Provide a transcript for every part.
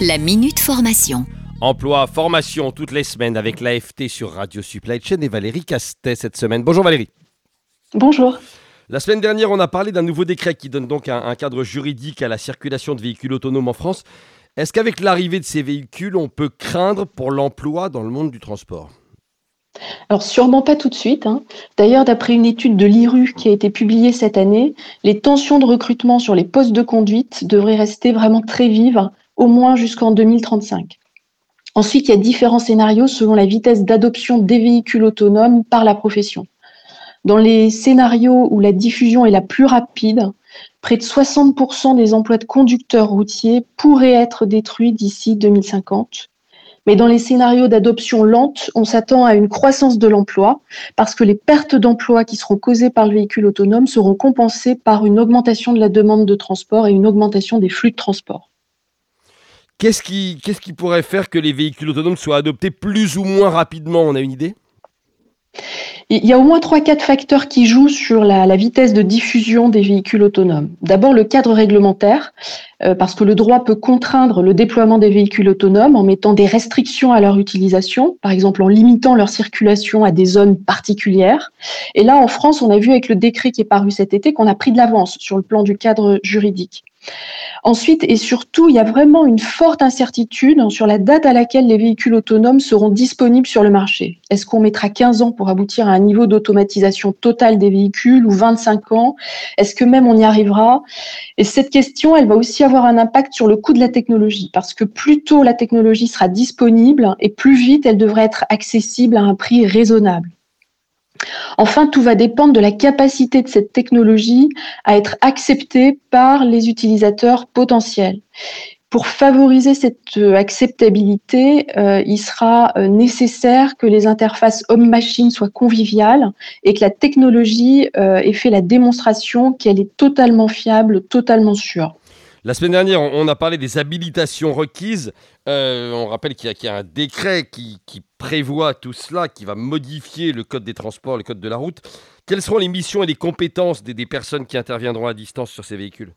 La Minute Formation. Emploi, formation toutes les semaines avec l'AFT sur Radio Supply Chain et Valérie Castet cette semaine. Bonjour Valérie. Bonjour. La semaine dernière, on a parlé d'un nouveau décret qui donne donc un, un cadre juridique à la circulation de véhicules autonomes en France. Est-ce qu'avec l'arrivée de ces véhicules, on peut craindre pour l'emploi dans le monde du transport? Alors sûrement pas tout de suite. hein. D'ailleurs, d'après une étude de l'IRU qui a été publiée cette année, les tensions de recrutement sur les postes de conduite devraient rester vraiment très vives, au moins jusqu'en 2035. Ensuite, il y a différents scénarios selon la vitesse d'adoption des véhicules autonomes par la profession. Dans les scénarios où la diffusion est la plus rapide, près de 60% des emplois de conducteurs routiers pourraient être détruits d'ici 2050. Mais dans les scénarios d'adoption lente, on s'attend à une croissance de l'emploi parce que les pertes d'emploi qui seront causées par le véhicule autonome seront compensées par une augmentation de la demande de transport et une augmentation des flux de transport. Qu'est-ce qui, pourrait faire que les véhicules autonomes soient adoptés plus ou moins rapidement On a une idée? Il y a au moins 3-4 facteurs qui jouent sur la, la, vitesse de diffusion des véhicules autonomes. D'abord, le cadre réglementaire, euh, parce que le droit peut contraindre le déploiement des véhicules autonomes en mettant des restrictions à leur utilisation, par exemple en limitant leur circulation à des zones particulières. Et là, en France, on a vu avec le décret qui est paru cet été qu'on a pris de l'avance sur le plan du cadre juridique. Ensuite et surtout, il y a vraiment une forte incertitude sur la date à laquelle les véhicules autonomes seront disponibles sur le marché. Est-ce qu'on mettra 15 ans pour aboutir à un niveau d'automatisation totale des véhicules ou 25 ans? Est-ce que même on y arrivera? Et cette question, elle va aussi avoir un impact sur le coût de la technologie parce que plus tôt la technologie sera disponible et plus vite elle devrait être accessible à un prix raisonnable. Enfin, tout va dépendre de la capacité de cette technologie à être acceptée par les utilisateurs potentiels. Pour favoriser cette acceptabilité, euh, il sera euh, nécessaire que les interfaces homme-machine soient conviviales et que la technologie euh, ait fait la démonstration qu'elle est totalement fiable, totalement sûre. La semaine dernière, on a parlé des habilitations requises. Euh, on rappelle qu'il y, a un décret qui, prévoit tout cela, qui va modifier le code des transports, le code de la route. Quelles seront les missions et les compétences des, personnes qui interviendront à distance sur ces véhicules?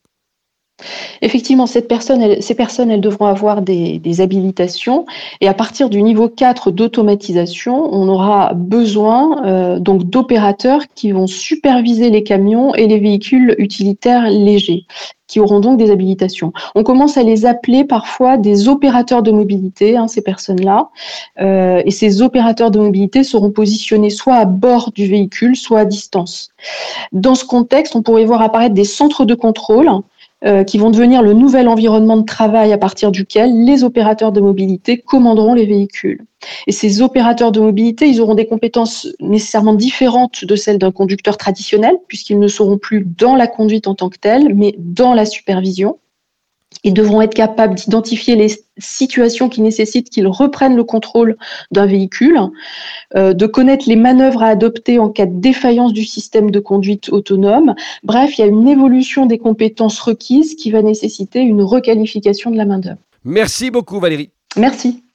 Effectivement, ces personnes, elles devront avoir des, des, habilitations et à partir du niveau 4 d'automatisation, on aura besoin euh, donc d'opérateurs qui vont superviser les camions et les véhicules utilitaires légers qui auront donc des habilitations. On commence à les appeler parfois des opérateurs de mobilité, hein, ces personnes-là, euh, et ces opérateurs de mobilité seront positionnés soit à bord du véhicule, soit à distance. Dans ce contexte, on pourrait voir apparaître des centres de contrôle euh, qui vont devenir le nouvel environnement de travail à partir duquel les opérateurs de mobilité commanderont les véhicules. Et ces opérateurs de mobilité, ils auront des compétences nécessairement différentes de celles d'un conducteur traditionnel, puisqu'ils ne seront plus dans la conduite en tant que telle, mais dans la supervision. Ils devront être capables d'identifier les situations qui nécessitent qu'ils reprennent le contrôle d'un véhicule, euh, de connaître les manœuvres à adopter en cas de défaillance du système de conduite autonome. Bref, il y a une évolution des compétences requises qui va nécessiter une requalification de la main-d'œuvre. Merci beaucoup Valérie. Merci.